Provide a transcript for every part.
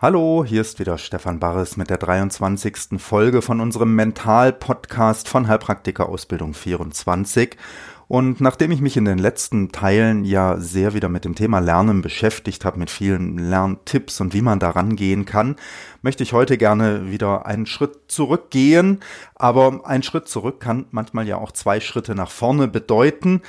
Hallo, hier ist wieder Stefan Barres mit der 23. Folge von unserem Mental-Podcast von Heilpraktiker Ausbildung 24. Und nachdem ich mich in den letzten Teilen ja sehr wieder mit dem Thema Lernen beschäftigt habe, mit vielen Lerntipps und wie man daran gehen kann, möchte ich heute gerne wieder einen Schritt zurückgehen. Aber ein Schritt zurück kann manchmal ja auch zwei Schritte nach vorne bedeuten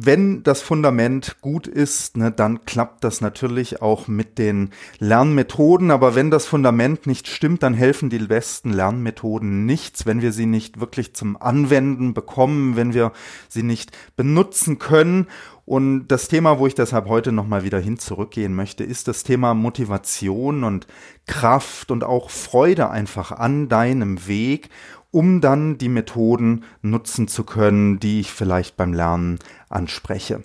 wenn das Fundament gut ist, ne, dann klappt das natürlich auch mit den Lernmethoden. Aber wenn das Fundament nicht stimmt, dann helfen die besten Lernmethoden nichts, wenn wir sie nicht wirklich zum Anwenden bekommen, wenn wir sie nicht benutzen können. Und das Thema, wo ich deshalb heute nochmal wieder hin zurückgehen möchte, ist das Thema Motivation und Kraft und auch Freude einfach an deinem Weg um dann die Methoden nutzen zu können, die ich vielleicht beim Lernen anspreche.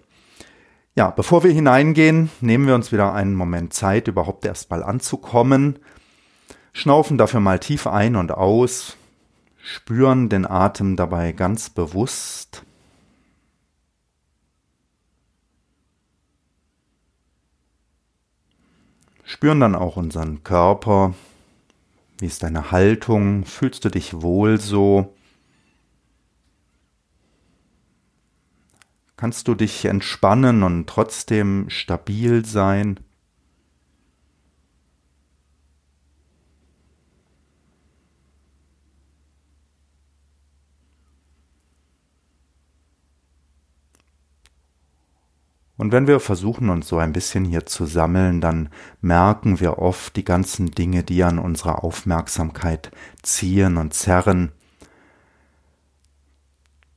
Ja, bevor wir hineingehen, nehmen wir uns wieder einen Moment Zeit, überhaupt erstmal anzukommen, schnaufen dafür mal tief ein und aus, spüren den Atem dabei ganz bewusst. Spüren dann auch unseren Körper, wie ist deine Haltung? Fühlst du dich wohl so? Kannst du dich entspannen und trotzdem stabil sein? Und wenn wir versuchen, uns so ein bisschen hier zu sammeln, dann merken wir oft die ganzen Dinge, die an unserer Aufmerksamkeit ziehen und zerren.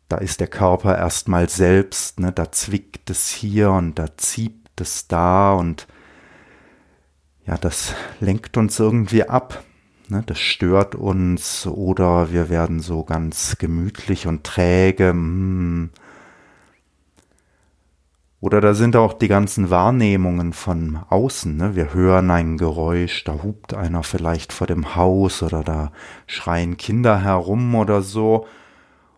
Da ist der Körper erstmal selbst, ne, da zwickt es hier und da zieht es da und ja, das lenkt uns irgendwie ab. Ne, das stört uns oder wir werden so ganz gemütlich und träge. Hm, oder da sind auch die ganzen Wahrnehmungen von außen. Ne? Wir hören ein Geräusch, da hupt einer vielleicht vor dem Haus oder da schreien Kinder herum oder so.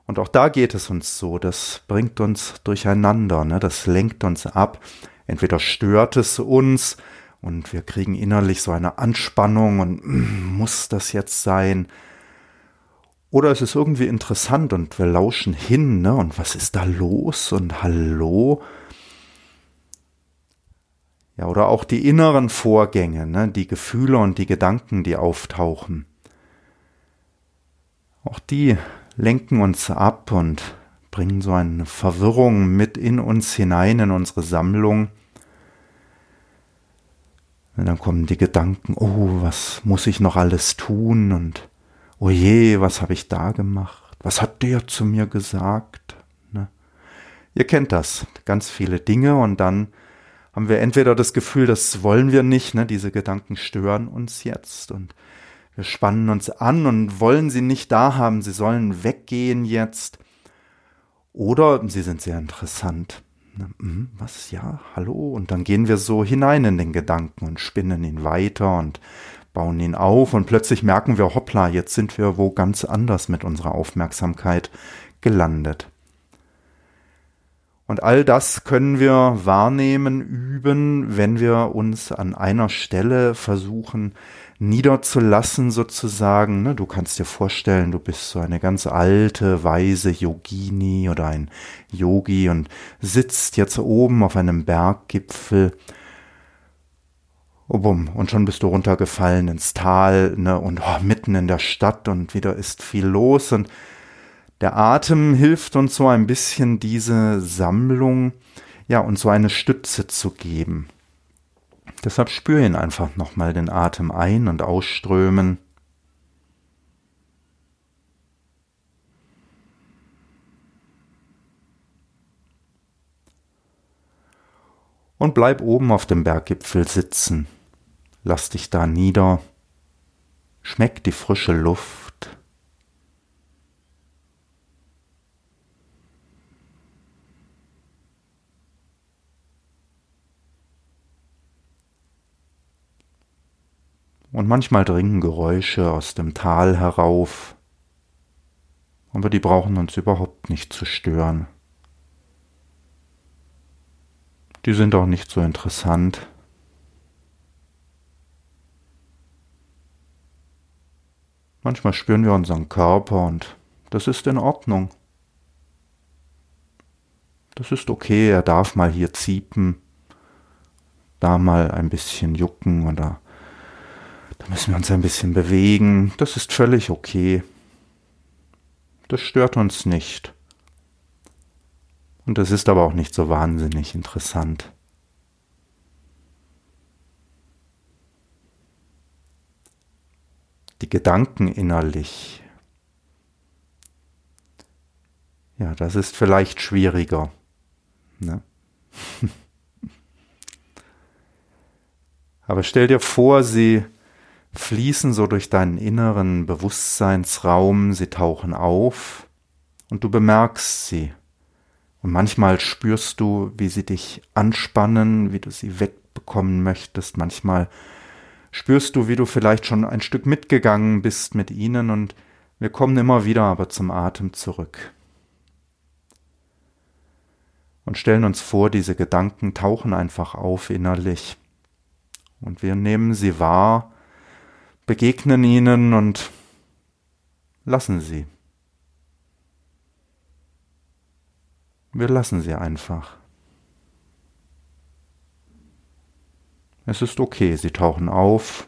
Und auch da geht es uns so, das bringt uns durcheinander, ne? das lenkt uns ab. Entweder stört es uns und wir kriegen innerlich so eine Anspannung und muss das jetzt sein? Oder es ist irgendwie interessant und wir lauschen hin, ne? Und was ist da los? Und hallo? Ja, oder auch die inneren Vorgänge, ne, die Gefühle und die Gedanken, die auftauchen. Auch die lenken uns ab und bringen so eine Verwirrung mit in uns hinein, in unsere Sammlung. Und dann kommen die Gedanken, oh, was muss ich noch alles tun? Und oh je, was habe ich da gemacht? Was hat der zu mir gesagt? Ne? Ihr kennt das, ganz viele Dinge und dann haben wir entweder das Gefühl, das wollen wir nicht, ne, diese Gedanken stören uns jetzt und wir spannen uns an und wollen sie nicht da haben, sie sollen weggehen jetzt. Oder sie sind sehr interessant. Mhm, was, ja, hallo? Und dann gehen wir so hinein in den Gedanken und spinnen ihn weiter und bauen ihn auf und plötzlich merken wir, hoppla, jetzt sind wir wo ganz anders mit unserer Aufmerksamkeit gelandet. Und all das können wir wahrnehmen, üben, wenn wir uns an einer Stelle versuchen niederzulassen sozusagen. Ne? Du kannst dir vorstellen, du bist so eine ganz alte, weise Yogini oder ein Yogi und sitzt jetzt oben auf einem Berggipfel. Oh, bumm, und schon bist du runtergefallen ins Tal ne? und oh, mitten in der Stadt und wieder ist viel los und der Atem hilft uns so ein bisschen diese Sammlung, ja, und so eine Stütze zu geben. Deshalb spüre ihn einfach nochmal den Atem ein- und ausströmen. Und bleib oben auf dem Berggipfel sitzen. Lass dich da nieder. Schmeck die frische Luft Und manchmal dringen Geräusche aus dem Tal herauf, aber die brauchen uns überhaupt nicht zu stören. Die sind auch nicht so interessant. Manchmal spüren wir unseren Körper und das ist in Ordnung. Das ist okay, er darf mal hier ziepen, da mal ein bisschen jucken oder da müssen wir uns ein bisschen bewegen. Das ist völlig okay. Das stört uns nicht. Und das ist aber auch nicht so wahnsinnig interessant. Die Gedanken innerlich. Ja, das ist vielleicht schwieriger. Ne? aber stell dir vor, sie fließen so durch deinen inneren Bewusstseinsraum, sie tauchen auf und du bemerkst sie. Und manchmal spürst du, wie sie dich anspannen, wie du sie wegbekommen möchtest. Manchmal spürst du, wie du vielleicht schon ein Stück mitgegangen bist mit ihnen und wir kommen immer wieder aber zum Atem zurück. Und stellen uns vor, diese Gedanken tauchen einfach auf innerlich. Und wir nehmen sie wahr, begegnen ihnen und lassen sie. Wir lassen sie einfach. Es ist okay, sie tauchen auf.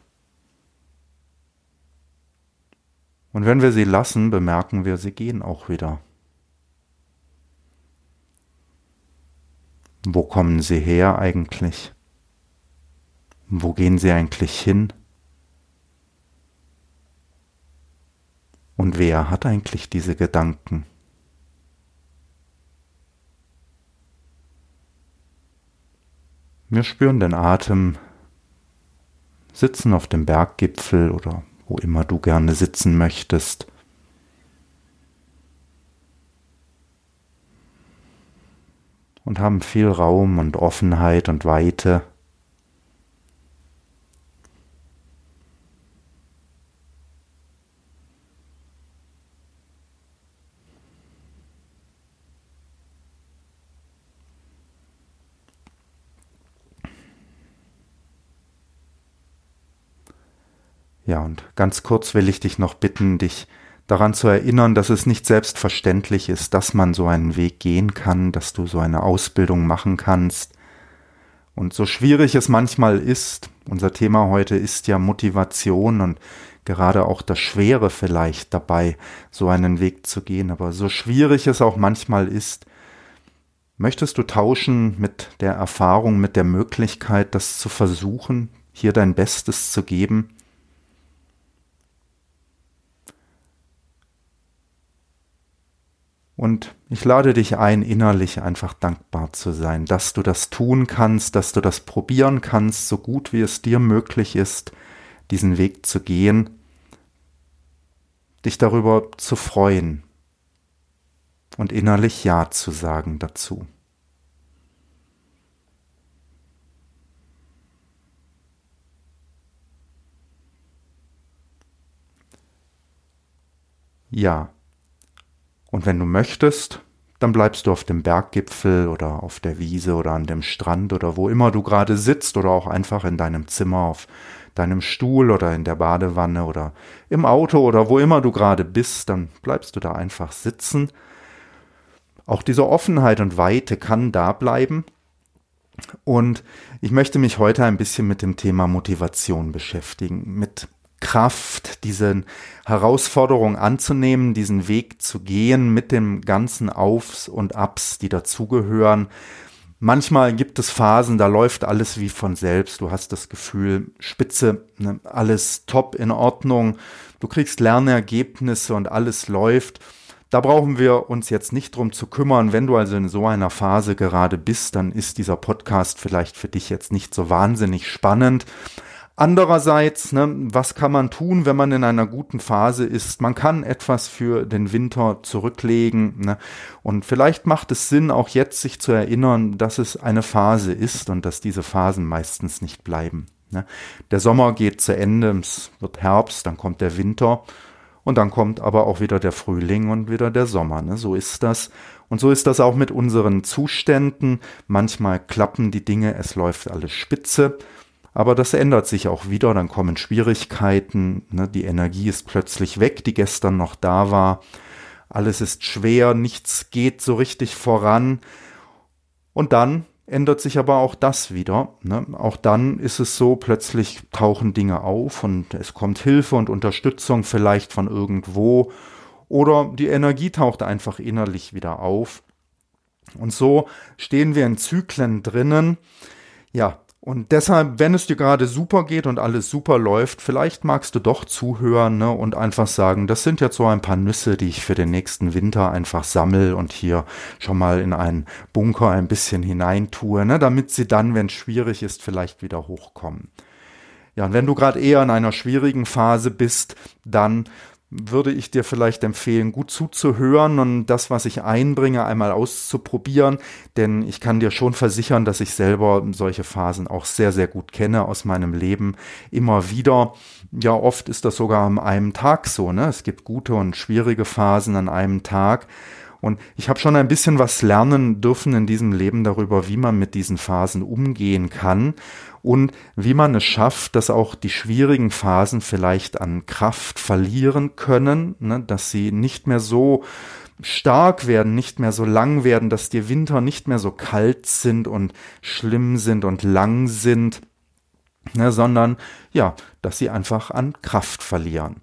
Und wenn wir sie lassen, bemerken wir, sie gehen auch wieder. Wo kommen sie her eigentlich? Wo gehen sie eigentlich hin? Und wer hat eigentlich diese Gedanken? Wir spüren den Atem, sitzen auf dem Berggipfel oder wo immer du gerne sitzen möchtest. Und haben viel Raum und Offenheit und Weite. Ja, und ganz kurz will ich dich noch bitten, dich daran zu erinnern, dass es nicht selbstverständlich ist, dass man so einen Weg gehen kann, dass du so eine Ausbildung machen kannst. Und so schwierig es manchmal ist, unser Thema heute ist ja Motivation und gerade auch das Schwere vielleicht dabei, so einen Weg zu gehen. Aber so schwierig es auch manchmal ist, möchtest du tauschen mit der Erfahrung, mit der Möglichkeit, das zu versuchen, hier dein Bestes zu geben? Und ich lade dich ein, innerlich einfach dankbar zu sein, dass du das tun kannst, dass du das probieren kannst, so gut wie es dir möglich ist, diesen Weg zu gehen, dich darüber zu freuen und innerlich Ja zu sagen dazu. Ja. Und wenn du möchtest, dann bleibst du auf dem Berggipfel oder auf der Wiese oder an dem Strand oder wo immer du gerade sitzt oder auch einfach in deinem Zimmer auf deinem Stuhl oder in der Badewanne oder im Auto oder wo immer du gerade bist, dann bleibst du da einfach sitzen. Auch diese Offenheit und Weite kann da bleiben. Und ich möchte mich heute ein bisschen mit dem Thema Motivation beschäftigen, mit Kraft, diese Herausforderung anzunehmen, diesen Weg zu gehen mit dem ganzen Aufs und Abs, die dazugehören. Manchmal gibt es Phasen, da läuft alles wie von selbst. Du hast das Gefühl, spitze, ne, alles top in Ordnung. Du kriegst Lernergebnisse und alles läuft. Da brauchen wir uns jetzt nicht drum zu kümmern. Wenn du also in so einer Phase gerade bist, dann ist dieser Podcast vielleicht für dich jetzt nicht so wahnsinnig spannend. Andererseits, ne, was kann man tun, wenn man in einer guten Phase ist? Man kann etwas für den Winter zurücklegen. Ne? Und vielleicht macht es Sinn, auch jetzt sich zu erinnern, dass es eine Phase ist und dass diese Phasen meistens nicht bleiben. Ne? Der Sommer geht zu Ende, es wird Herbst, dann kommt der Winter und dann kommt aber auch wieder der Frühling und wieder der Sommer. Ne? So ist das. Und so ist das auch mit unseren Zuständen. Manchmal klappen die Dinge, es läuft alles spitze. Aber das ändert sich auch wieder, dann kommen Schwierigkeiten, ne? die Energie ist plötzlich weg, die gestern noch da war. Alles ist schwer, nichts geht so richtig voran. Und dann ändert sich aber auch das wieder. Ne? Auch dann ist es so, plötzlich tauchen Dinge auf und es kommt Hilfe und Unterstützung vielleicht von irgendwo oder die Energie taucht einfach innerlich wieder auf. Und so stehen wir in Zyklen drinnen. Ja, und deshalb, wenn es dir gerade super geht und alles super läuft, vielleicht magst du doch zuhören ne, und einfach sagen, das sind jetzt so ein paar Nüsse, die ich für den nächsten Winter einfach sammel und hier schon mal in einen Bunker ein bisschen hineintue, ne, damit sie dann, wenn es schwierig ist, vielleicht wieder hochkommen. Ja, und wenn du gerade eher in einer schwierigen Phase bist, dann würde ich dir vielleicht empfehlen, gut zuzuhören und das, was ich einbringe, einmal auszuprobieren. Denn ich kann dir schon versichern, dass ich selber solche Phasen auch sehr, sehr gut kenne aus meinem Leben. Immer wieder. Ja, oft ist das sogar an einem Tag so. Ne? Es gibt gute und schwierige Phasen an einem Tag. Und ich habe schon ein bisschen was lernen dürfen in diesem Leben darüber, wie man mit diesen Phasen umgehen kann und wie man es schafft, dass auch die schwierigen Phasen vielleicht an Kraft verlieren können, ne, dass sie nicht mehr so stark werden, nicht mehr so lang werden, dass die Winter nicht mehr so kalt sind und schlimm sind und lang sind, ne, sondern ja, dass sie einfach an Kraft verlieren.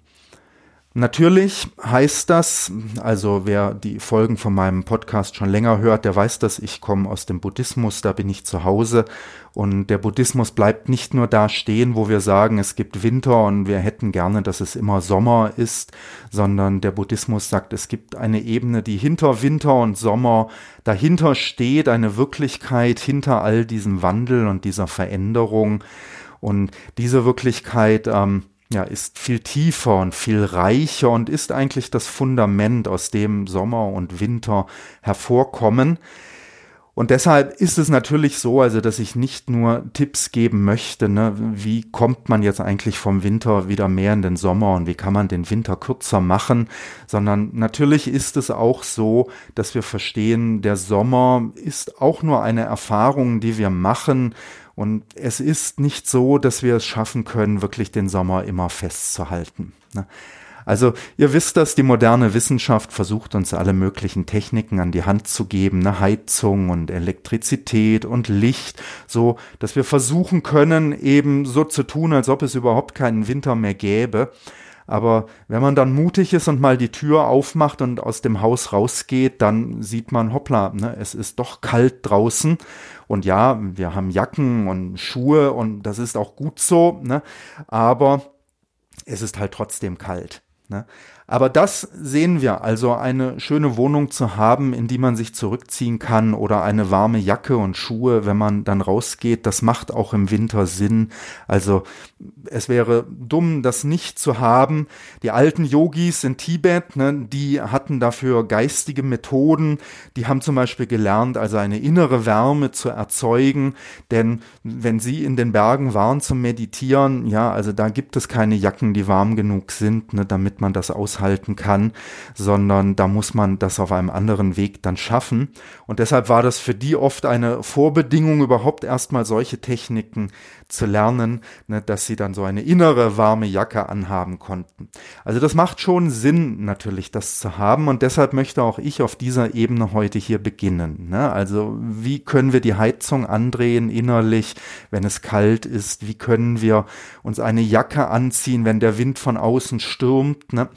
Natürlich heißt das, also wer die Folgen von meinem Podcast schon länger hört, der weiß das, ich komme aus dem Buddhismus, da bin ich zu Hause. Und der Buddhismus bleibt nicht nur da stehen, wo wir sagen, es gibt Winter und wir hätten gerne, dass es immer Sommer ist, sondern der Buddhismus sagt, es gibt eine Ebene, die hinter Winter und Sommer dahinter steht, eine Wirklichkeit hinter all diesem Wandel und dieser Veränderung. Und diese Wirklichkeit, ähm, ja, ist viel tiefer und viel reicher und ist eigentlich das Fundament, aus dem Sommer und Winter hervorkommen. Und deshalb ist es natürlich so, also dass ich nicht nur Tipps geben möchte, ne, wie kommt man jetzt eigentlich vom Winter wieder mehr in den Sommer und wie kann man den Winter kürzer machen, sondern natürlich ist es auch so, dass wir verstehen, der Sommer ist auch nur eine Erfahrung, die wir machen und es ist nicht so, dass wir es schaffen können, wirklich den Sommer immer festzuhalten. Ne? Also ihr wisst dass die moderne Wissenschaft versucht uns alle möglichen Techniken an die Hand zu geben, eine Heizung und Elektrizität und Licht, so dass wir versuchen können, eben so zu tun, als ob es überhaupt keinen Winter mehr gäbe. Aber wenn man dann mutig ist und mal die Tür aufmacht und aus dem Haus rausgeht, dann sieht man, hoppla, ne, es ist doch kalt draußen. Und ja, wir haben Jacken und Schuhe und das ist auch gut so, ne? aber es ist halt trotzdem kalt. Ne? Aber das sehen wir, also eine schöne Wohnung zu haben, in die man sich zurückziehen kann oder eine warme Jacke und Schuhe, wenn man dann rausgeht, das macht auch im Winter Sinn. Also es wäre dumm, das nicht zu haben. Die alten Yogis in Tibet, ne, die hatten dafür geistige Methoden. Die haben zum Beispiel gelernt, also eine innere Wärme zu erzeugen. Denn wenn sie in den Bergen waren zum Meditieren, ja, also da gibt es keine Jacken, die warm genug sind, ne, damit man das aus aushalten kann, sondern da muss man das auf einem anderen Weg dann schaffen. Und deshalb war das für die oft eine Vorbedingung, überhaupt erstmal solche Techniken zu lernen, ne, dass sie dann so eine innere warme Jacke anhaben konnten. Also das macht schon Sinn natürlich, das zu haben und deshalb möchte auch ich auf dieser Ebene heute hier beginnen. Ne? Also wie können wir die Heizung andrehen innerlich, wenn es kalt ist? Wie können wir uns eine Jacke anziehen, wenn der Wind von außen stürmt? Ne?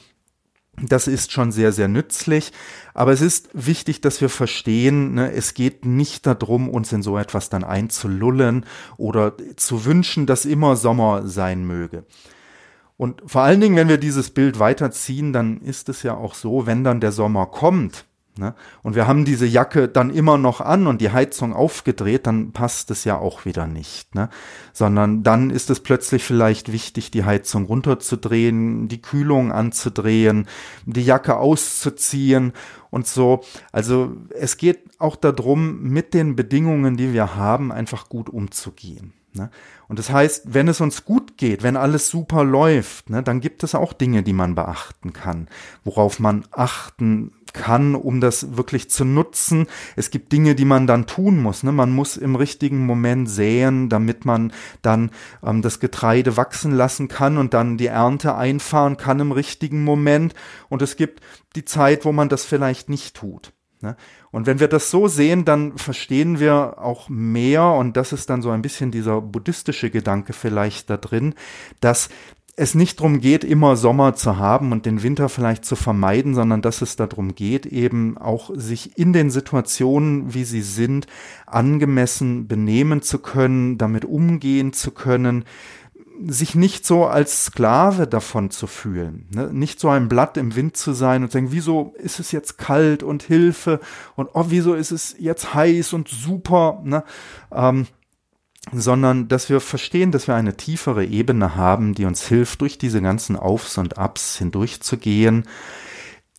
Das ist schon sehr, sehr nützlich. Aber es ist wichtig, dass wir verstehen, ne, es geht nicht darum, uns in so etwas dann einzulullen oder zu wünschen, dass immer Sommer sein möge. Und vor allen Dingen, wenn wir dieses Bild weiterziehen, dann ist es ja auch so, wenn dann der Sommer kommt, Ne? Und wir haben diese Jacke dann immer noch an und die Heizung aufgedreht, dann passt es ja auch wieder nicht. Ne? Sondern dann ist es plötzlich vielleicht wichtig, die Heizung runterzudrehen, die Kühlung anzudrehen, die Jacke auszuziehen und so. Also es geht auch darum, mit den Bedingungen, die wir haben, einfach gut umzugehen. Ne? Und das heißt, wenn es uns gut geht, wenn alles super läuft, ne, dann gibt es auch Dinge, die man beachten kann, worauf man achten kann, um das wirklich zu nutzen. Es gibt Dinge, die man dann tun muss. Ne? Man muss im richtigen Moment säen, damit man dann ähm, das Getreide wachsen lassen kann und dann die Ernte einfahren kann im richtigen Moment. Und es gibt die Zeit, wo man das vielleicht nicht tut. Ne? Und wenn wir das so sehen, dann verstehen wir auch mehr, und das ist dann so ein bisschen dieser buddhistische Gedanke vielleicht da drin, dass es nicht darum geht, immer Sommer zu haben und den Winter vielleicht zu vermeiden, sondern dass es darum geht, eben auch sich in den Situationen, wie sie sind, angemessen benehmen zu können, damit umgehen zu können, sich nicht so als Sklave davon zu fühlen, ne? nicht so ein Blatt im Wind zu sein und zu denken, wieso ist es jetzt kalt und Hilfe und oh, wieso ist es jetzt heiß und super, ne? Ähm, sondern dass wir verstehen, dass wir eine tiefere Ebene haben, die uns hilft, durch diese ganzen Aufs und Abs hindurchzugehen,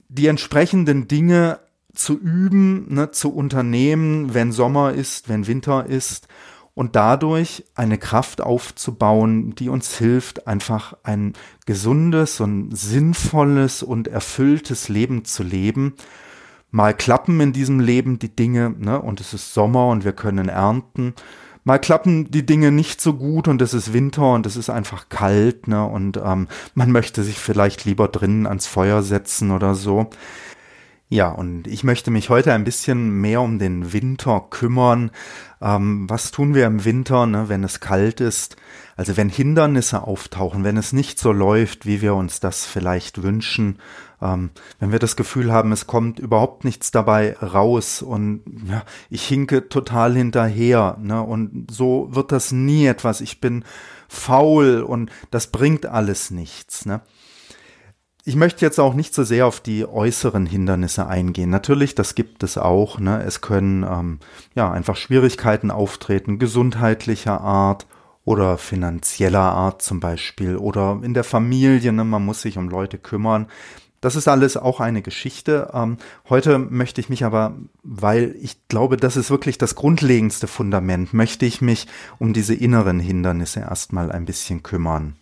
die entsprechenden Dinge zu üben, ne, zu unternehmen, wenn Sommer ist, wenn Winter ist und dadurch eine Kraft aufzubauen, die uns hilft, einfach ein gesundes und sinnvolles und erfülltes Leben zu leben. Mal klappen in diesem Leben die Dinge, ne, und es ist Sommer und wir können ernten. Mal klappen die Dinge nicht so gut und es ist Winter und es ist einfach kalt, ne, und ähm, man möchte sich vielleicht lieber drinnen ans Feuer setzen oder so. Ja, und ich möchte mich heute ein bisschen mehr um den Winter kümmern. Ähm, was tun wir im Winter, ne, wenn es kalt ist? Also wenn Hindernisse auftauchen, wenn es nicht so läuft, wie wir uns das vielleicht wünschen, ähm, wenn wir das Gefühl haben, es kommt überhaupt nichts dabei raus und ja, ich hinke total hinterher, ne, und so wird das nie etwas. Ich bin faul und das bringt alles nichts, ne. Ich möchte jetzt auch nicht so sehr auf die äußeren Hindernisse eingehen. Natürlich, das gibt es auch. Ne? Es können ähm, ja einfach Schwierigkeiten auftreten, gesundheitlicher Art oder finanzieller Art zum Beispiel oder in der Familie. Ne? Man muss sich um Leute kümmern. Das ist alles auch eine Geschichte. Ähm, heute möchte ich mich aber, weil ich glaube, das ist wirklich das grundlegendste Fundament, möchte ich mich um diese inneren Hindernisse erstmal ein bisschen kümmern.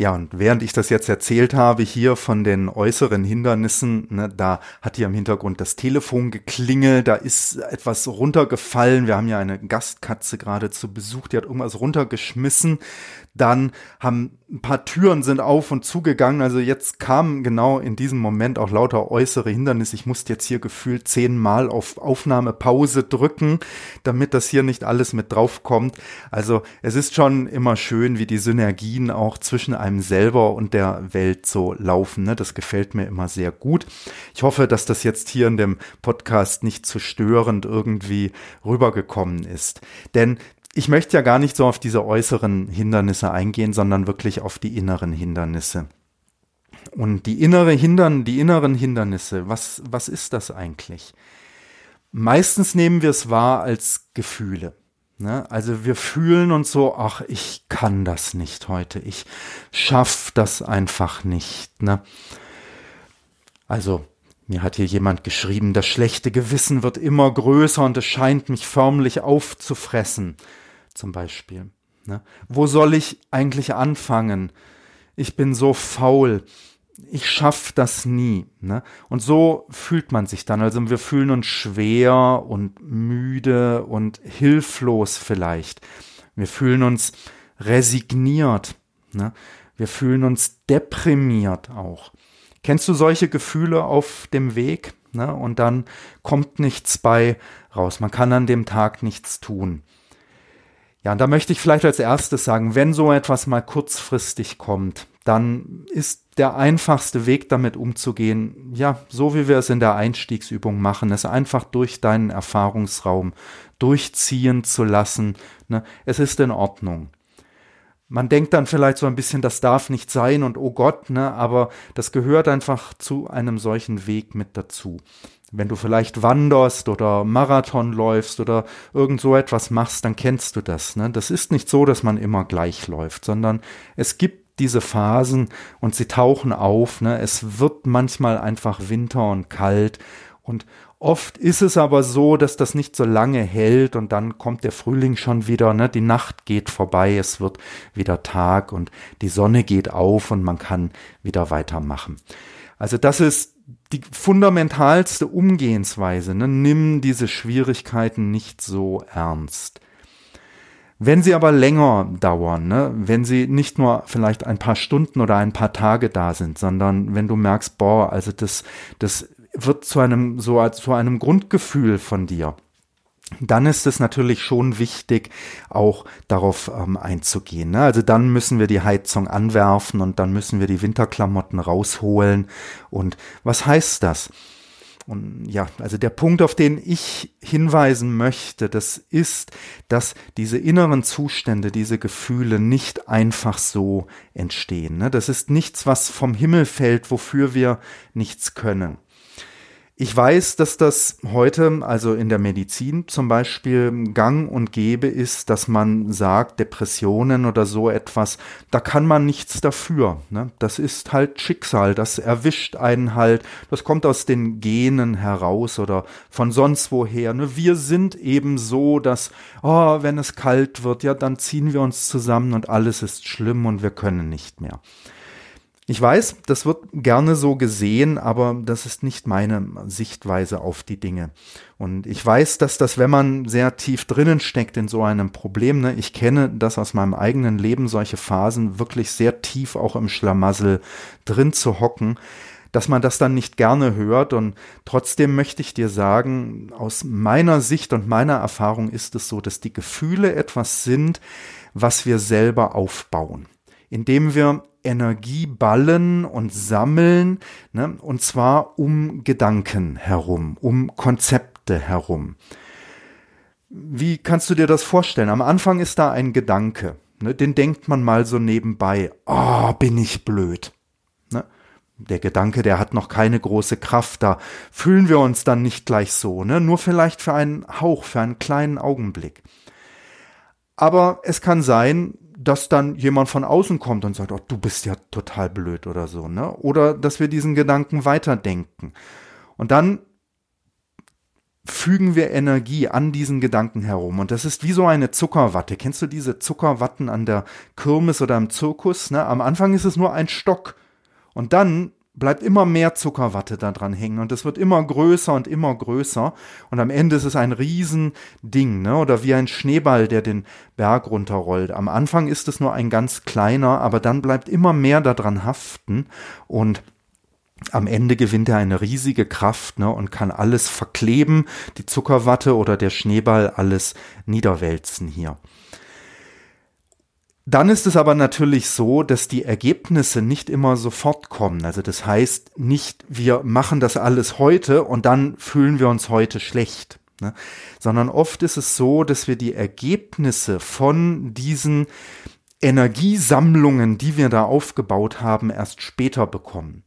Ja, und während ich das jetzt erzählt habe, hier von den äußeren Hindernissen, ne, da hat hier im Hintergrund das Telefon geklingelt, da ist etwas runtergefallen. Wir haben ja eine Gastkatze gerade zu Besuch, die hat irgendwas runtergeschmissen. Dann haben ein paar Türen sind auf und zugegangen. Also jetzt kamen genau in diesem Moment auch lauter äußere Hindernisse. Ich musste jetzt hier gefühlt zehnmal auf Aufnahmepause drücken, damit das hier nicht alles mit drauf kommt. Also es ist schon immer schön, wie die Synergien auch zwischen einem selber und der Welt so laufen. Ne? Das gefällt mir immer sehr gut. Ich hoffe, dass das jetzt hier in dem Podcast nicht zu störend irgendwie rübergekommen ist. Denn ich möchte ja gar nicht so auf diese äußeren Hindernisse eingehen, sondern wirklich auf die inneren Hindernisse. Und die innere Hindern, die inneren Hindernisse, was, was ist das eigentlich? Meistens nehmen wir es wahr als Gefühle. Ne? Also wir fühlen uns so, ach, ich kann das nicht heute, ich schaff das einfach nicht. Ne? Also mir hat hier jemand geschrieben, das schlechte Gewissen wird immer größer und es scheint mich förmlich aufzufressen zum Beispiel. Ne? Wo soll ich eigentlich anfangen? Ich bin so faul. Ich schaff das nie. Ne? Und so fühlt man sich dann. Also wir fühlen uns schwer und müde und hilflos vielleicht. Wir fühlen uns resigniert. Ne? Wir fühlen uns deprimiert auch. Kennst du solche Gefühle auf dem Weg? Ne? Und dann kommt nichts bei raus. Man kann an dem Tag nichts tun. Ja, und da möchte ich vielleicht als erstes sagen, wenn so etwas mal kurzfristig kommt, dann ist der einfachste Weg damit umzugehen, ja, so wie wir es in der Einstiegsübung machen, es einfach durch deinen Erfahrungsraum durchziehen zu lassen. Ne? Es ist in Ordnung. Man denkt dann vielleicht so ein bisschen, das darf nicht sein und oh Gott, ne, aber das gehört einfach zu einem solchen Weg mit dazu. Wenn du vielleicht wanderst oder Marathon läufst oder irgend so etwas machst, dann kennst du das. Ne? Das ist nicht so, dass man immer gleich läuft, sondern es gibt diese Phasen und sie tauchen auf. Ne? Es wird manchmal einfach Winter und kalt Und oft ist es aber so, dass das nicht so lange hält und dann kommt der Frühling schon wieder, ne? die Nacht geht vorbei, es wird wieder Tag und die Sonne geht auf und man kann wieder weitermachen. Also das ist die fundamentalste Umgehensweise. Ne? Nimm diese Schwierigkeiten nicht so ernst. Wenn sie aber länger dauern, ne, wenn sie nicht nur vielleicht ein paar Stunden oder ein paar Tage da sind, sondern wenn du merkst, boah, also das, das wird zu einem, so als zu einem Grundgefühl von dir, dann ist es natürlich schon wichtig, auch darauf ähm, einzugehen. Ne? Also dann müssen wir die Heizung anwerfen und dann müssen wir die Winterklamotten rausholen. Und was heißt das? Und ja, also der Punkt, auf den ich hinweisen möchte, das ist, dass diese inneren Zustände, diese Gefühle nicht einfach so entstehen. Ne? Das ist nichts, was vom Himmel fällt, wofür wir nichts können. Ich weiß, dass das heute, also in der Medizin zum Beispiel, gang und gäbe ist, dass man sagt, Depressionen oder so etwas, da kann man nichts dafür. Ne? Das ist halt Schicksal, das erwischt einen halt, das kommt aus den Genen heraus oder von sonst woher. Ne? Wir sind eben so, dass, oh, wenn es kalt wird, ja, dann ziehen wir uns zusammen und alles ist schlimm und wir können nicht mehr. Ich weiß, das wird gerne so gesehen, aber das ist nicht meine Sichtweise auf die Dinge. Und ich weiß, dass das, wenn man sehr tief drinnen steckt in so einem Problem, ne, ich kenne das aus meinem eigenen Leben, solche Phasen wirklich sehr tief auch im Schlamassel drin zu hocken, dass man das dann nicht gerne hört. Und trotzdem möchte ich dir sagen, aus meiner Sicht und meiner Erfahrung ist es so, dass die Gefühle etwas sind, was wir selber aufbauen indem wir Energie ballen und sammeln, ne, und zwar um Gedanken herum, um Konzepte herum. Wie kannst du dir das vorstellen? Am Anfang ist da ein Gedanke, ne, den denkt man mal so nebenbei, oh, bin ich blöd. Ne? Der Gedanke, der hat noch keine große Kraft, da fühlen wir uns dann nicht gleich so, ne? nur vielleicht für einen Hauch, für einen kleinen Augenblick. Aber es kann sein, dass dann jemand von außen kommt und sagt, oh, du bist ja total blöd oder so, ne? Oder dass wir diesen Gedanken weiterdenken. Und dann fügen wir Energie an diesen Gedanken herum. Und das ist wie so eine Zuckerwatte. Kennst du diese Zuckerwatten an der Kirmes oder im Zirkus? Ne? Am Anfang ist es nur ein Stock. Und dann bleibt immer mehr Zuckerwatte da dran hängen und es wird immer größer und immer größer und am Ende ist es ein Riesending, ne? Oder wie ein Schneeball, der den Berg runterrollt. Am Anfang ist es nur ein ganz kleiner, aber dann bleibt immer mehr daran haften und am Ende gewinnt er eine riesige Kraft ne, und kann alles verkleben, die Zuckerwatte oder der Schneeball alles niederwälzen hier. Dann ist es aber natürlich so, dass die Ergebnisse nicht immer sofort kommen. Also das heißt nicht, wir machen das alles heute und dann fühlen wir uns heute schlecht. Ne? Sondern oft ist es so, dass wir die Ergebnisse von diesen Energiesammlungen, die wir da aufgebaut haben, erst später bekommen.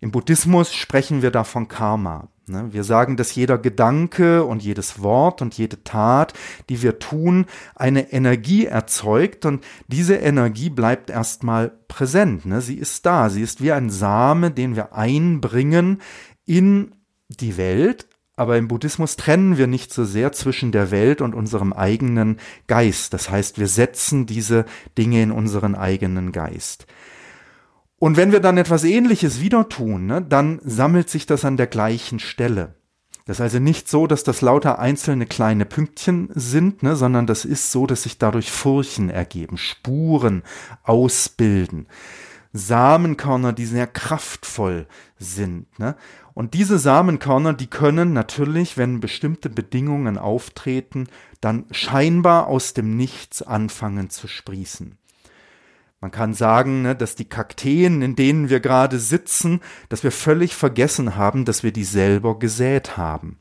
Im Buddhismus sprechen wir da von Karma. Ne? Wir sagen, dass jeder Gedanke und jedes Wort und jede Tat, die wir tun, eine Energie erzeugt und diese Energie bleibt erstmal präsent. Ne? Sie ist da, sie ist wie ein Same, den wir einbringen in die Welt, aber im Buddhismus trennen wir nicht so sehr zwischen der Welt und unserem eigenen Geist. Das heißt, wir setzen diese Dinge in unseren eigenen Geist. Und wenn wir dann etwas Ähnliches wieder tun, ne, dann sammelt sich das an der gleichen Stelle. Das ist also nicht so, dass das lauter einzelne kleine Pünktchen sind, ne, sondern das ist so, dass sich dadurch Furchen ergeben, Spuren ausbilden. Samenkörner, die sehr kraftvoll sind. Ne? Und diese Samenkörner, die können natürlich, wenn bestimmte Bedingungen auftreten, dann scheinbar aus dem Nichts anfangen zu sprießen. Man kann sagen, ne, dass die Kakteen, in denen wir gerade sitzen, dass wir völlig vergessen haben, dass wir die selber gesät haben.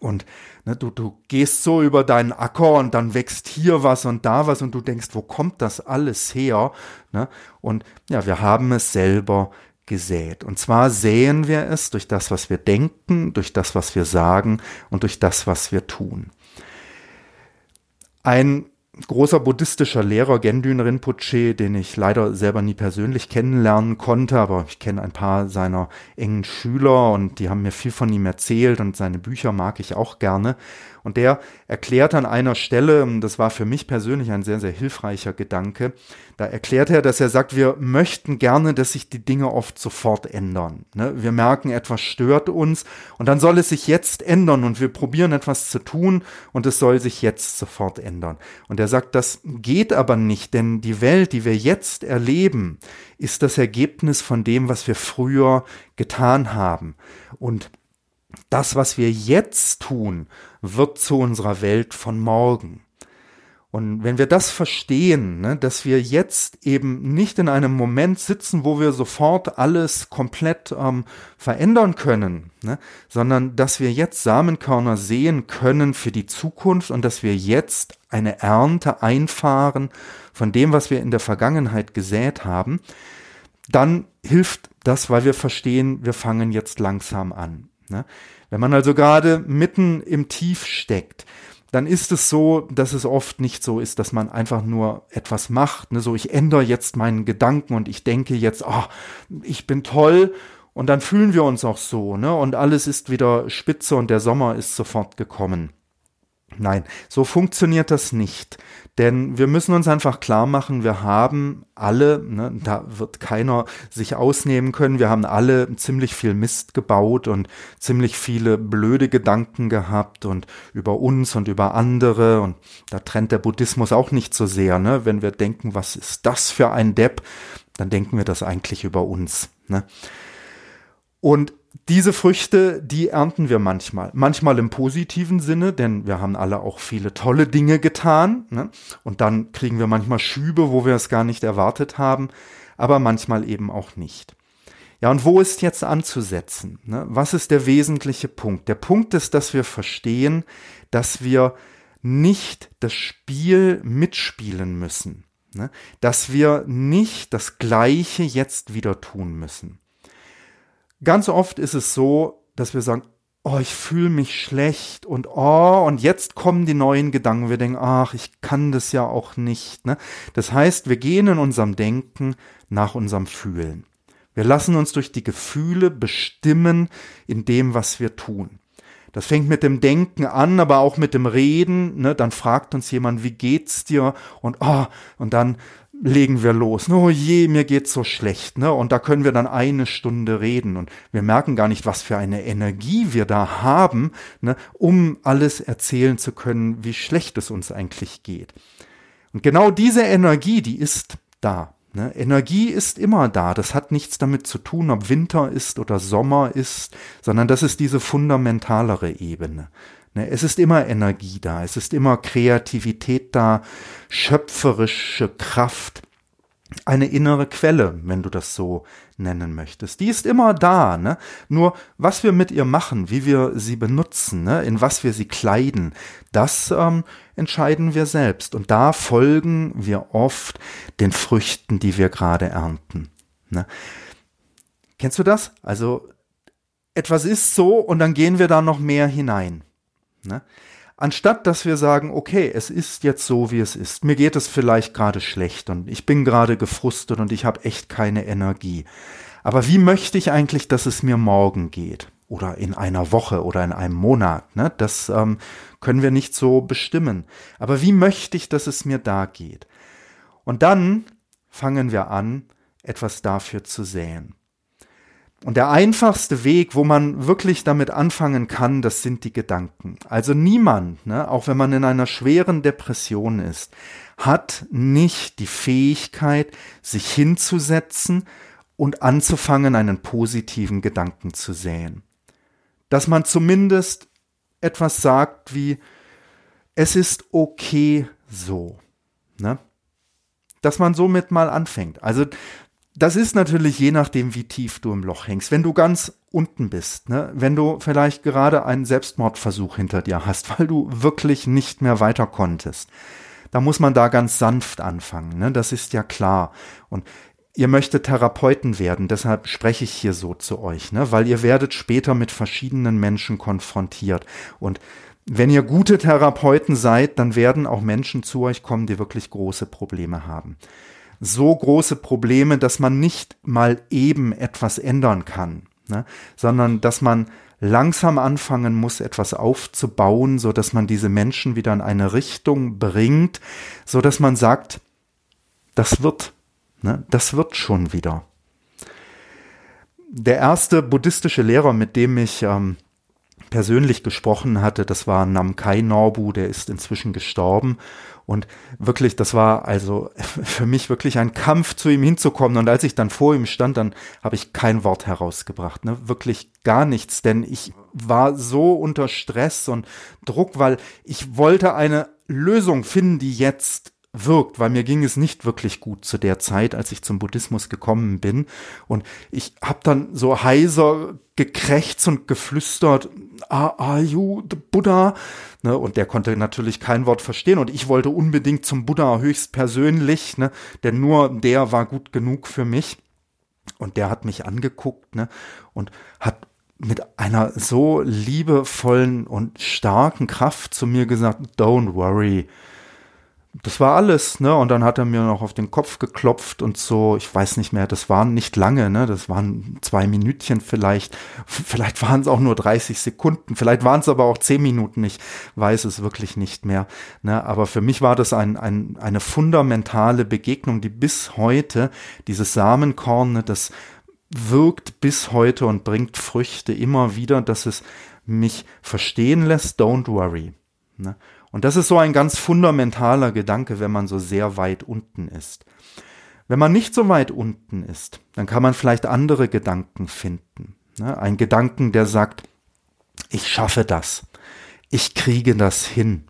Und ne, du, du gehst so über deinen Acker und dann wächst hier was und da was und du denkst, wo kommt das alles her? Ne? Und ja, wir haben es selber gesät. Und zwar säen wir es durch das, was wir denken, durch das, was wir sagen und durch das, was wir tun. Ein großer buddhistischer Lehrer Gendün Rinpoche, den ich leider selber nie persönlich kennenlernen konnte, aber ich kenne ein paar seiner engen Schüler und die haben mir viel von ihm erzählt und seine Bücher mag ich auch gerne. Und der erklärt an einer Stelle, das war für mich persönlich ein sehr, sehr hilfreicher Gedanke, da erklärt er, dass er sagt, wir möchten gerne, dass sich die Dinge oft sofort ändern. Ne? Wir merken, etwas stört uns und dann soll es sich jetzt ändern und wir probieren etwas zu tun und es soll sich jetzt sofort ändern. Und er sagt, das geht aber nicht, denn die Welt, die wir jetzt erleben, ist das Ergebnis von dem, was wir früher getan haben. Und das, was wir jetzt tun, wird zu unserer Welt von morgen. Und wenn wir das verstehen, ne, dass wir jetzt eben nicht in einem Moment sitzen, wo wir sofort alles komplett ähm, verändern können, ne, sondern dass wir jetzt Samenkörner sehen können für die Zukunft und dass wir jetzt eine Ernte einfahren von dem, was wir in der Vergangenheit gesät haben, dann hilft das, weil wir verstehen, wir fangen jetzt langsam an. Ne? Wenn man also gerade mitten im Tief steckt, dann ist es so, dass es oft nicht so ist, dass man einfach nur etwas macht. Ne? So, ich ändere jetzt meinen Gedanken und ich denke jetzt, oh, ich bin toll. Und dann fühlen wir uns auch so, ne? Und alles ist wieder spitze und der Sommer ist sofort gekommen. Nein, so funktioniert das nicht. Denn wir müssen uns einfach klar machen, wir haben alle, ne, da wird keiner sich ausnehmen können, wir haben alle ziemlich viel Mist gebaut und ziemlich viele blöde Gedanken gehabt und über uns und über andere. Und da trennt der Buddhismus auch nicht so sehr. Ne? Wenn wir denken, was ist das für ein Depp, dann denken wir das eigentlich über uns. Ne? Und diese Früchte, die ernten wir manchmal. Manchmal im positiven Sinne, denn wir haben alle auch viele tolle Dinge getan. Ne? Und dann kriegen wir manchmal Schübe, wo wir es gar nicht erwartet haben, aber manchmal eben auch nicht. Ja, und wo ist jetzt anzusetzen? Ne? Was ist der wesentliche Punkt? Der Punkt ist, dass wir verstehen, dass wir nicht das Spiel mitspielen müssen. Ne? Dass wir nicht das Gleiche jetzt wieder tun müssen. Ganz oft ist es so, dass wir sagen, oh, ich fühle mich schlecht und oh, und jetzt kommen die neuen Gedanken. Wir denken, ach, ich kann das ja auch nicht. Ne? Das heißt, wir gehen in unserem Denken nach unserem Fühlen. Wir lassen uns durch die Gefühle bestimmen in dem, was wir tun. Das fängt mit dem Denken an, aber auch mit dem Reden. Ne? Dann fragt uns jemand, wie geht's dir? Und oh, und dann legen wir los. Oh je, mir geht's so schlecht, ne? Und da können wir dann eine Stunde reden und wir merken gar nicht, was für eine Energie wir da haben, ne, um alles erzählen zu können, wie schlecht es uns eigentlich geht. Und genau diese Energie, die ist da. Ne? Energie ist immer da. Das hat nichts damit zu tun, ob Winter ist oder Sommer ist, sondern das ist diese fundamentalere Ebene. Ne, es ist immer Energie da, es ist immer Kreativität da, schöpferische Kraft, eine innere Quelle, wenn du das so nennen möchtest. Die ist immer da, ne? Nur was wir mit ihr machen, wie wir sie benutzen, ne? in was wir sie kleiden, das ähm, entscheiden wir selbst. Und da folgen wir oft den Früchten, die wir gerade ernten. Ne? Kennst du das? Also etwas ist so und dann gehen wir da noch mehr hinein. Ne? Anstatt dass wir sagen, okay, es ist jetzt so, wie es ist. Mir geht es vielleicht gerade schlecht und ich bin gerade gefrustet und ich habe echt keine Energie. Aber wie möchte ich eigentlich, dass es mir morgen geht? Oder in einer Woche oder in einem Monat. Ne? Das ähm, können wir nicht so bestimmen. Aber wie möchte ich, dass es mir da geht? Und dann fangen wir an, etwas dafür zu säen. Und der einfachste Weg, wo man wirklich damit anfangen kann, das sind die Gedanken. Also niemand, ne, auch wenn man in einer schweren Depression ist, hat nicht die Fähigkeit, sich hinzusetzen und anzufangen, einen positiven Gedanken zu säen. Dass man zumindest etwas sagt wie, es ist okay so. Ne? Dass man somit mal anfängt. Also das ist natürlich je nachdem, wie tief du im Loch hängst. Wenn du ganz unten bist, ne? wenn du vielleicht gerade einen Selbstmordversuch hinter dir hast, weil du wirklich nicht mehr weiter konntest, da muss man da ganz sanft anfangen. Ne? Das ist ja klar. Und ihr möchtet Therapeuten werden, deshalb spreche ich hier so zu euch, ne? weil ihr werdet später mit verschiedenen Menschen konfrontiert. Und wenn ihr gute Therapeuten seid, dann werden auch Menschen zu euch kommen, die wirklich große Probleme haben. So große Probleme, dass man nicht mal eben etwas ändern kann, ne? sondern dass man langsam anfangen muss, etwas aufzubauen, so dass man diese Menschen wieder in eine Richtung bringt, so dass man sagt, das wird, ne? das wird schon wieder. Der erste buddhistische Lehrer, mit dem ich ähm, persönlich gesprochen hatte, das war Namkai Norbu, der ist inzwischen gestorben. Und wirklich, das war also für mich wirklich ein Kampf, zu ihm hinzukommen. Und als ich dann vor ihm stand, dann habe ich kein Wort herausgebracht, ne? wirklich gar nichts, denn ich war so unter Stress und Druck, weil ich wollte eine Lösung finden, die jetzt wirkt, weil mir ging es nicht wirklich gut zu der Zeit, als ich zum Buddhismus gekommen bin. Und ich habe dann so heiser gekrächzt und geflüstert, are you the Buddha? Ne, und der konnte natürlich kein Wort verstehen. Und ich wollte unbedingt zum Buddha höchstpersönlich, ne, denn nur der war gut genug für mich. Und der hat mich angeguckt ne, und hat mit einer so liebevollen und starken Kraft zu mir gesagt, don't worry, das war alles, ne? Und dann hat er mir noch auf den Kopf geklopft und so, ich weiß nicht mehr, das waren nicht lange, ne? Das waren zwei Minütchen vielleicht. Vielleicht waren es auch nur 30 Sekunden, vielleicht waren es aber auch zehn Minuten, ich weiß es wirklich nicht mehr. Ne? Aber für mich war das ein, ein, eine fundamentale Begegnung, die bis heute, dieses Samenkorn, ne, das wirkt bis heute und bringt Früchte immer wieder, dass es mich verstehen lässt, don't worry. Ne? Und das ist so ein ganz fundamentaler Gedanke, wenn man so sehr weit unten ist. Wenn man nicht so weit unten ist, dann kann man vielleicht andere Gedanken finden. Ne? Ein Gedanken, der sagt, ich schaffe das, ich kriege das hin,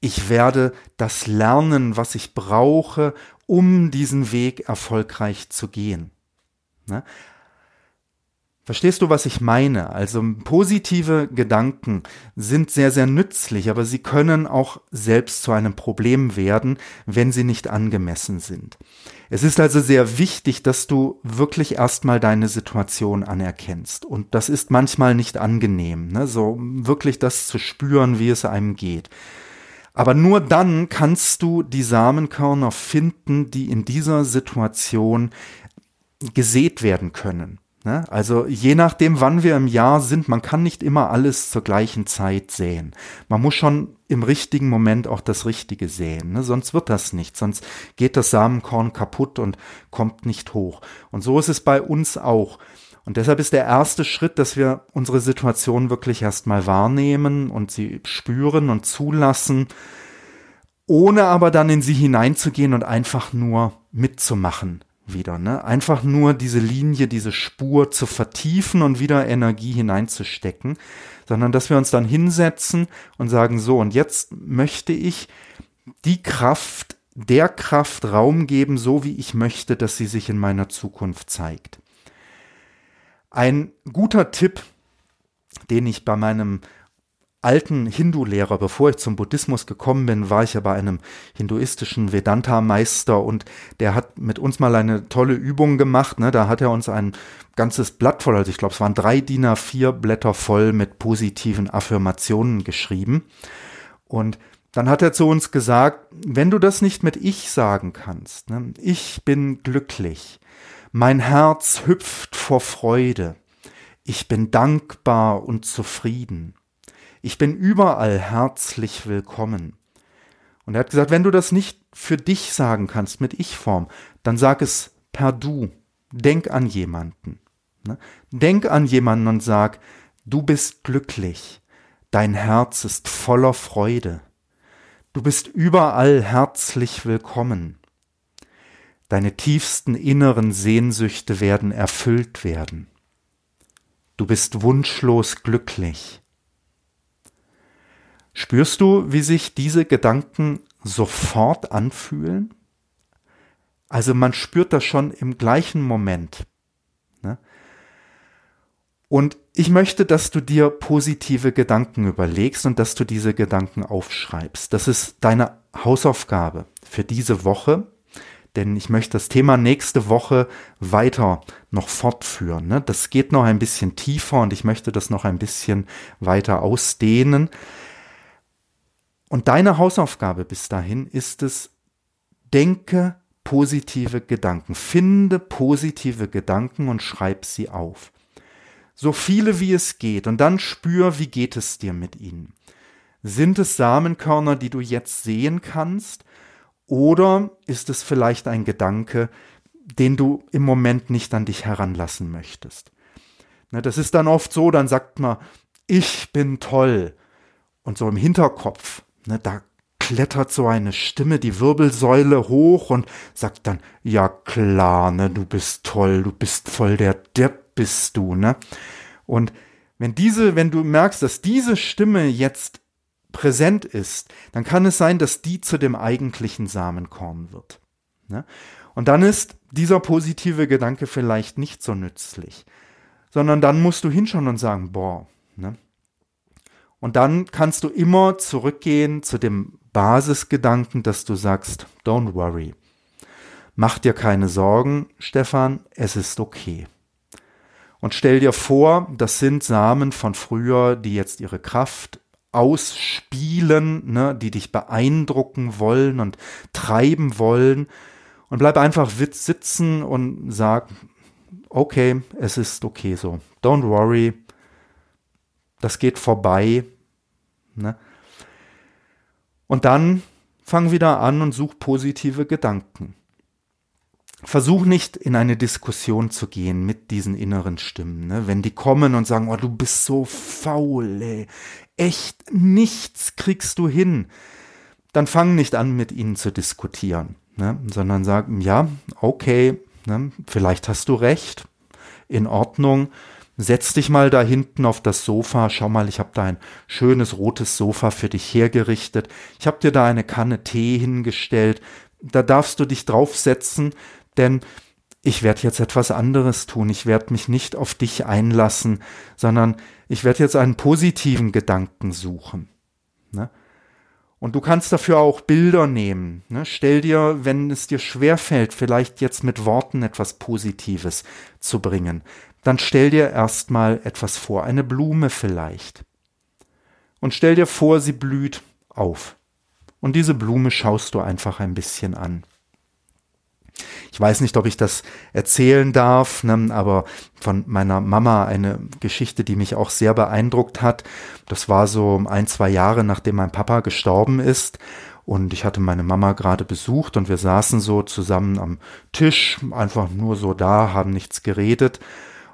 ich werde das lernen, was ich brauche, um diesen Weg erfolgreich zu gehen. Ne? Verstehst du, was ich meine? Also positive Gedanken sind sehr, sehr nützlich, aber sie können auch selbst zu einem Problem werden, wenn sie nicht angemessen sind. Es ist also sehr wichtig, dass du wirklich erstmal deine Situation anerkennst. Und das ist manchmal nicht angenehm, ne? so wirklich das zu spüren, wie es einem geht. Aber nur dann kannst du die Samenkörner finden, die in dieser Situation gesät werden können. Ne? Also je nachdem, wann wir im Jahr sind, man kann nicht immer alles zur gleichen Zeit säen. Man muss schon im richtigen Moment auch das Richtige säen, ne? sonst wird das nicht, sonst geht das Samenkorn kaputt und kommt nicht hoch. Und so ist es bei uns auch. Und deshalb ist der erste Schritt, dass wir unsere Situation wirklich erstmal wahrnehmen und sie spüren und zulassen, ohne aber dann in sie hineinzugehen und einfach nur mitzumachen wieder, ne? Einfach nur diese Linie, diese Spur zu vertiefen und wieder Energie hineinzustecken, sondern dass wir uns dann hinsetzen und sagen, so, und jetzt möchte ich die Kraft, der Kraft Raum geben, so wie ich möchte, dass sie sich in meiner Zukunft zeigt. Ein guter Tipp, den ich bei meinem alten Hindu-Lehrer, bevor ich zum Buddhismus gekommen bin, war ich ja bei einem hinduistischen Vedanta-Meister und der hat mit uns mal eine tolle Übung gemacht. Ne? Da hat er uns ein ganzes Blatt voll, also ich glaube, es waren drei DIN A4 Blätter voll mit positiven Affirmationen geschrieben. Und dann hat er zu uns gesagt, wenn du das nicht mit Ich sagen kannst, ne? ich bin glücklich, mein Herz hüpft vor Freude, ich bin dankbar und zufrieden ich bin überall herzlich willkommen. Und er hat gesagt, wenn du das nicht für dich sagen kannst mit Ich-Form, dann sag es per Du. Denk an jemanden. Ne? Denk an jemanden und sag, du bist glücklich. Dein Herz ist voller Freude. Du bist überall herzlich willkommen. Deine tiefsten inneren Sehnsüchte werden erfüllt werden. Du bist wunschlos glücklich. Spürst du, wie sich diese Gedanken sofort anfühlen? Also man spürt das schon im gleichen Moment. Ne? Und ich möchte, dass du dir positive Gedanken überlegst und dass du diese Gedanken aufschreibst. Das ist deine Hausaufgabe für diese Woche, denn ich möchte das Thema nächste Woche weiter noch fortführen. Ne? Das geht noch ein bisschen tiefer und ich möchte das noch ein bisschen weiter ausdehnen. Und deine Hausaufgabe bis dahin ist es, denke positive Gedanken, finde positive Gedanken und schreib sie auf. So viele wie es geht und dann spür, wie geht es dir mit ihnen. Sind es Samenkörner, die du jetzt sehen kannst? Oder ist es vielleicht ein Gedanke, den du im Moment nicht an dich heranlassen möchtest? Ne, das ist dann oft so, dann sagt man, ich bin toll. Und so im Hinterkopf, ne, da klettert so eine Stimme die Wirbelsäule hoch und sagt dann, ja klar, ne, du bist toll, du bist voll der Depp bist du, ne? Und wenn diese, wenn du merkst, dass diese Stimme jetzt präsent ist, dann kann es sein, dass die zu dem eigentlichen Samenkorn wird. Ne? Und dann ist dieser positive Gedanke vielleicht nicht so nützlich, sondern dann musst du hinschauen und sagen, boah, ne? Und dann kannst du immer zurückgehen zu dem Basisgedanken, dass du sagst, don't worry. Mach dir keine Sorgen, Stefan, es ist okay. Und stell dir vor, das sind Samen von früher, die jetzt ihre Kraft ausspielen, ne, die dich beeindrucken wollen und treiben wollen. Und bleib einfach sitzen und sag, okay, es ist okay so. Don't worry. Das geht vorbei. Ne? Und dann fang wieder an und such positive Gedanken. Versuch nicht in eine Diskussion zu gehen mit diesen inneren Stimmen. Ne? Wenn die kommen und sagen, oh, du bist so faul, ey. echt nichts kriegst du hin, dann fang nicht an, mit ihnen zu diskutieren, ne? sondern sag, ja, okay, ne? vielleicht hast du recht, in Ordnung, setz dich mal da hinten auf das Sofa, schau mal, ich habe da ein schönes rotes Sofa für dich hergerichtet, ich habe dir da eine Kanne Tee hingestellt, da darfst du dich draufsetzen, denn ich werde jetzt etwas anderes tun. Ich werde mich nicht auf dich einlassen, sondern ich werde jetzt einen positiven Gedanken suchen. Ne? Und du kannst dafür auch Bilder nehmen. Ne? Stell dir, wenn es dir schwerfällt, vielleicht jetzt mit Worten etwas Positives zu bringen, dann stell dir erstmal etwas vor, eine Blume vielleicht. Und stell dir vor, sie blüht auf. Und diese Blume schaust du einfach ein bisschen an. Ich weiß nicht, ob ich das erzählen darf, ne, aber von meiner Mama eine Geschichte, die mich auch sehr beeindruckt hat. Das war so ein, zwei Jahre, nachdem mein Papa gestorben ist. Und ich hatte meine Mama gerade besucht und wir saßen so zusammen am Tisch, einfach nur so da, haben nichts geredet.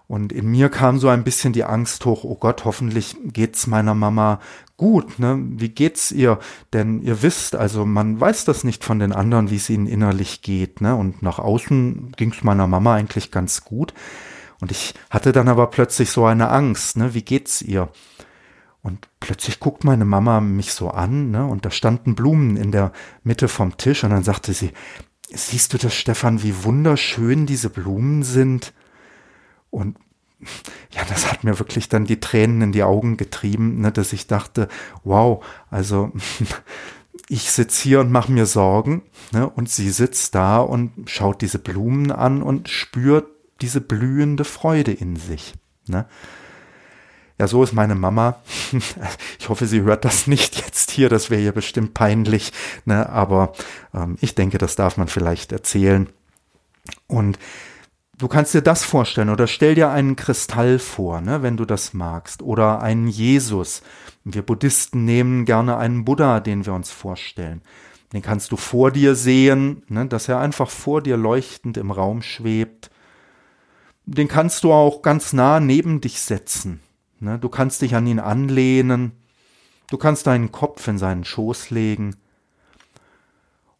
Und in mir kam so ein bisschen die Angst hoch, oh Gott, hoffentlich geht's meiner Mama gut, ne? Wie geht's ihr? Denn ihr wisst, also man weiß das nicht von den anderen, wie es ihnen innerlich geht, ne? Und nach außen ging's meiner Mama eigentlich ganz gut. Und ich hatte dann aber plötzlich so eine Angst, ne? Wie geht's ihr? Und plötzlich guckt meine Mama mich so an, ne? Und da standen Blumen in der Mitte vom Tisch und dann sagte sie, siehst du das, Stefan, wie wunderschön diese Blumen sind? Und ja, das hat mir wirklich dann die Tränen in die Augen getrieben, ne, dass ich dachte, wow, also ich sitze hier und mache mir Sorgen, ne, und sie sitzt da und schaut diese Blumen an und spürt diese blühende Freude in sich. Ne. Ja, so ist meine Mama. Ich hoffe, sie hört das nicht jetzt hier, das wäre ihr bestimmt peinlich, ne, aber ähm, ich denke, das darf man vielleicht erzählen. Und Du kannst dir das vorstellen oder stell dir einen Kristall vor, ne, wenn du das magst, oder einen Jesus. Wir Buddhisten nehmen gerne einen Buddha, den wir uns vorstellen. Den kannst du vor dir sehen, ne, dass er einfach vor dir leuchtend im Raum schwebt. Den kannst du auch ganz nah neben dich setzen. Ne. Du kannst dich an ihn anlehnen. Du kannst deinen Kopf in seinen Schoß legen.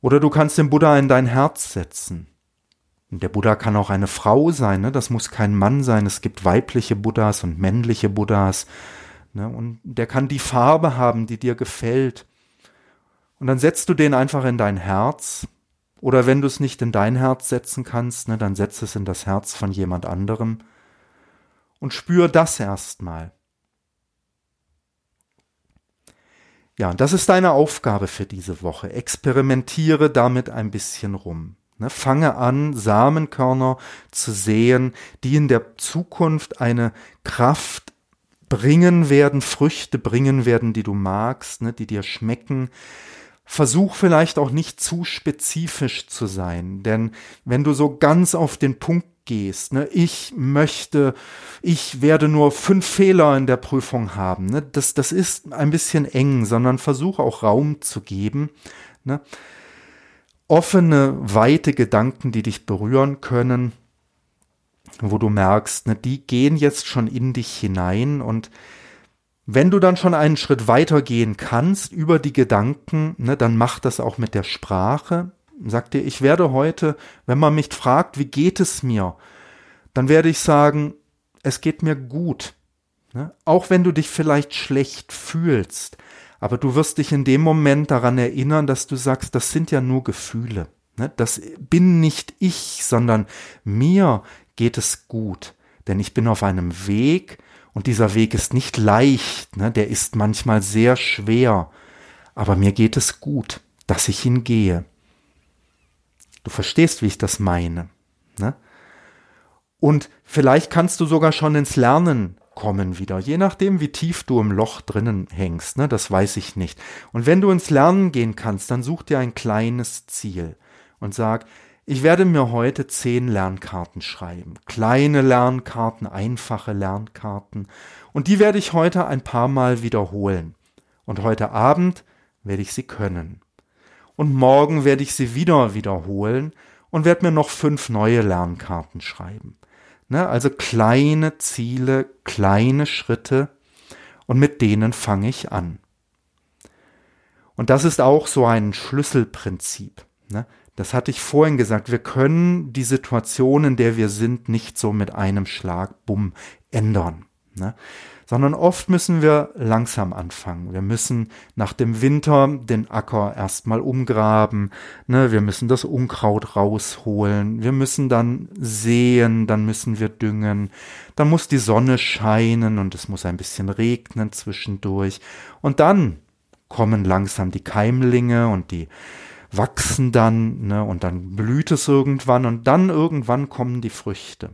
Oder du kannst den Buddha in dein Herz setzen. Der Buddha kann auch eine Frau sein, ne? das muss kein Mann sein. Es gibt weibliche Buddhas und männliche Buddhas. Ne? Und der kann die Farbe haben, die dir gefällt. Und dann setzt du den einfach in dein Herz. Oder wenn du es nicht in dein Herz setzen kannst, ne, dann setz es in das Herz von jemand anderem. Und spür das erstmal. Ja, das ist deine Aufgabe für diese Woche. Experimentiere damit ein bisschen rum. Ne, fange an, Samenkörner zu sehen, die in der Zukunft eine Kraft bringen werden, Früchte bringen werden, die du magst, ne, die dir schmecken. Versuch vielleicht auch nicht zu spezifisch zu sein, denn wenn du so ganz auf den Punkt gehst, ne, ich möchte, ich werde nur fünf Fehler in der Prüfung haben, ne, das, das ist ein bisschen eng, sondern versuch auch Raum zu geben, ne, offene, weite Gedanken, die dich berühren können, wo du merkst, ne, die gehen jetzt schon in dich hinein und wenn du dann schon einen Schritt weiter gehen kannst über die Gedanken, ne, dann mach das auch mit der Sprache. Sag dir, ich werde heute, wenn man mich fragt, wie geht es mir, dann werde ich sagen, es geht mir gut. Ne? Auch wenn du dich vielleicht schlecht fühlst, aber du wirst dich in dem Moment daran erinnern, dass du sagst, das sind ja nur Gefühle. Ne? Das bin nicht ich, sondern mir geht es gut. Denn ich bin auf einem Weg, und dieser Weg ist nicht leicht, ne? der ist manchmal sehr schwer, aber mir geht es gut, dass ich ihn gehe. Du verstehst, wie ich das meine. Ne? Und vielleicht kannst du sogar schon ins Lernen kommen wieder, je nachdem, wie tief du im Loch drinnen hängst, ne? das weiß ich nicht. Und wenn du ins Lernen gehen kannst, dann such dir ein kleines Ziel und sag, ich werde mir heute zehn Lernkarten schreiben. Kleine Lernkarten, einfache Lernkarten. Und die werde ich heute ein paar Mal wiederholen. Und heute Abend werde ich sie können. Und morgen werde ich sie wieder wiederholen und werde mir noch fünf neue Lernkarten schreiben. Ne, also kleine Ziele, kleine Schritte und mit denen fange ich an. Und das ist auch so ein Schlüsselprinzip. Ne? Das hatte ich vorhin gesagt. Wir können die Situation, in der wir sind, nicht so mit einem Schlag, bumm, ändern. Ne? Sondern oft müssen wir langsam anfangen. Wir müssen nach dem Winter den Acker erstmal umgraben. Ne? Wir müssen das Unkraut rausholen. Wir müssen dann säen. Dann müssen wir düngen. Dann muss die Sonne scheinen und es muss ein bisschen regnen zwischendurch. Und dann kommen langsam die Keimlinge und die wachsen dann, ne, und dann blüht es irgendwann und dann irgendwann kommen die Früchte.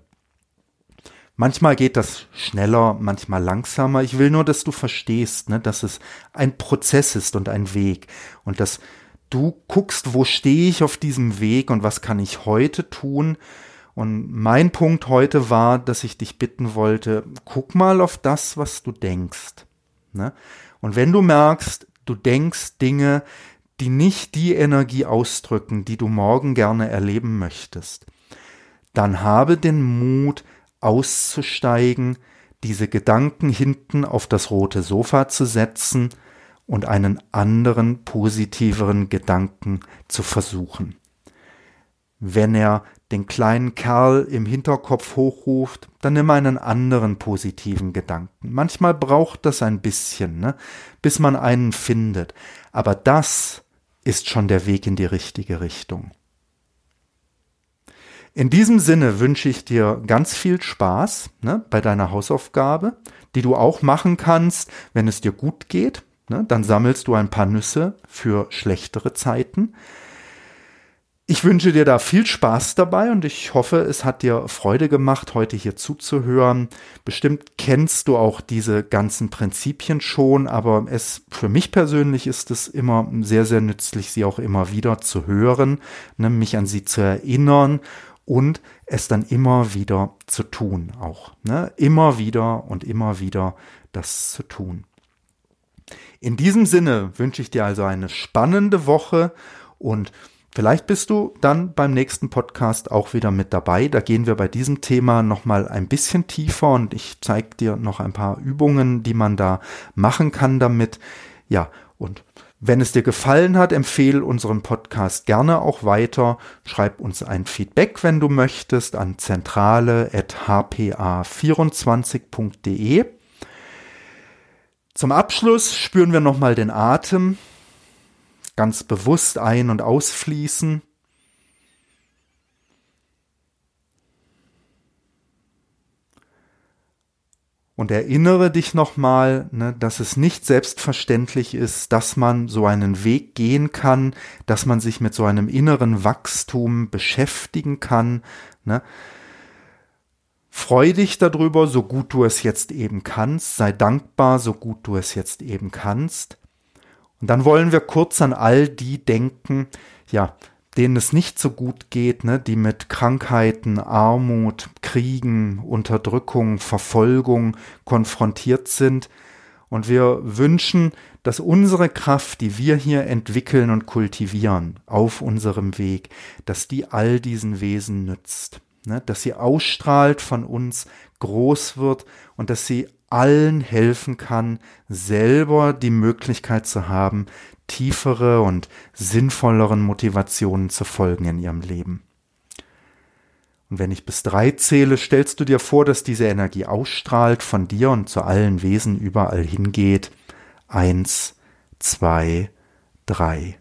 Manchmal geht das schneller, manchmal langsamer. Ich will nur, dass du verstehst, ne, dass es ein Prozess ist und ein Weg und dass du guckst, wo stehe ich auf diesem Weg und was kann ich heute tun. Und mein Punkt heute war, dass ich dich bitten wollte, guck mal auf das, was du denkst. Ne? Und wenn du merkst, du denkst Dinge, die nicht die Energie ausdrücken, die du morgen gerne erleben möchtest, dann habe den Mut auszusteigen, diese Gedanken hinten auf das rote Sofa zu setzen und einen anderen, positiveren Gedanken zu versuchen. Wenn er den kleinen Kerl im Hinterkopf hochruft, dann nimm einen anderen positiven Gedanken. Manchmal braucht das ein bisschen, ne, bis man einen findet. Aber das ist schon der Weg in die richtige Richtung. In diesem Sinne wünsche ich dir ganz viel Spaß ne, bei deiner Hausaufgabe, die du auch machen kannst, wenn es dir gut geht. Ne, dann sammelst du ein paar Nüsse für schlechtere Zeiten. Ich wünsche dir da viel Spaß dabei und ich hoffe, es hat dir Freude gemacht, heute hier zuzuhören. Bestimmt kennst du auch diese ganzen Prinzipien schon, aber es für mich persönlich ist es immer sehr, sehr nützlich, sie auch immer wieder zu hören, ne, mich an sie zu erinnern und es dann immer wieder zu tun auch. Ne? Immer wieder und immer wieder das zu tun. In diesem Sinne wünsche ich dir also eine spannende Woche und Vielleicht bist du dann beim nächsten Podcast auch wieder mit dabei. Da gehen wir bei diesem Thema nochmal ein bisschen tiefer und ich zeige dir noch ein paar Übungen, die man da machen kann damit. Ja, und wenn es dir gefallen hat, empfehle unseren Podcast gerne auch weiter. Schreib uns ein Feedback, wenn du möchtest, an zentrale.hpa24.de. Zum Abschluss spüren wir nochmal den Atem ganz bewusst ein- und ausfließen. Und erinnere dich nochmal, ne, dass es nicht selbstverständlich ist, dass man so einen Weg gehen kann, dass man sich mit so einem inneren Wachstum beschäftigen kann. Ne. Freu dich darüber, so gut du es jetzt eben kannst. Sei dankbar, so gut du es jetzt eben kannst. Und dann wollen wir kurz an all die denken, ja, denen es nicht so gut geht, ne, die mit Krankheiten, Armut, Kriegen, Unterdrückung, Verfolgung konfrontiert sind. Und wir wünschen, dass unsere Kraft, die wir hier entwickeln und kultivieren auf unserem Weg, dass die all diesen Wesen nützt ne, dass sie ausstrahlt von uns, groß wird und dass sie allen helfen kann, selber die Möglichkeit zu haben, tiefere und sinnvolleren Motivationen zu folgen in ihrem Leben. Und wenn ich bis drei zähle, stellst du dir vor, dass diese Energie ausstrahlt, von dir und zu allen Wesen überall hingeht. Eins, zwei, drei.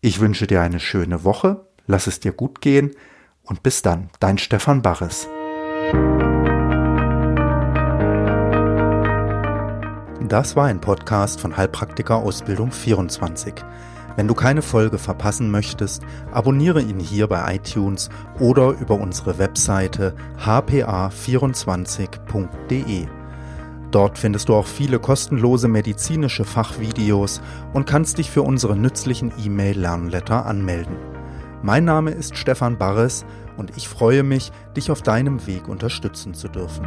Ich wünsche dir eine schöne Woche, lass es dir gut gehen und bis dann, dein Stefan Barres. Das war ein Podcast von Heilpraktiker Ausbildung 24. Wenn du keine Folge verpassen möchtest, abonniere ihn hier bei iTunes oder über unsere Webseite hpa24.de. Dort findest du auch viele kostenlose medizinische Fachvideos und kannst dich für unsere nützlichen E-Mail-Lernletter anmelden. Mein Name ist Stefan Barres und ich freue mich, dich auf deinem Weg unterstützen zu dürfen.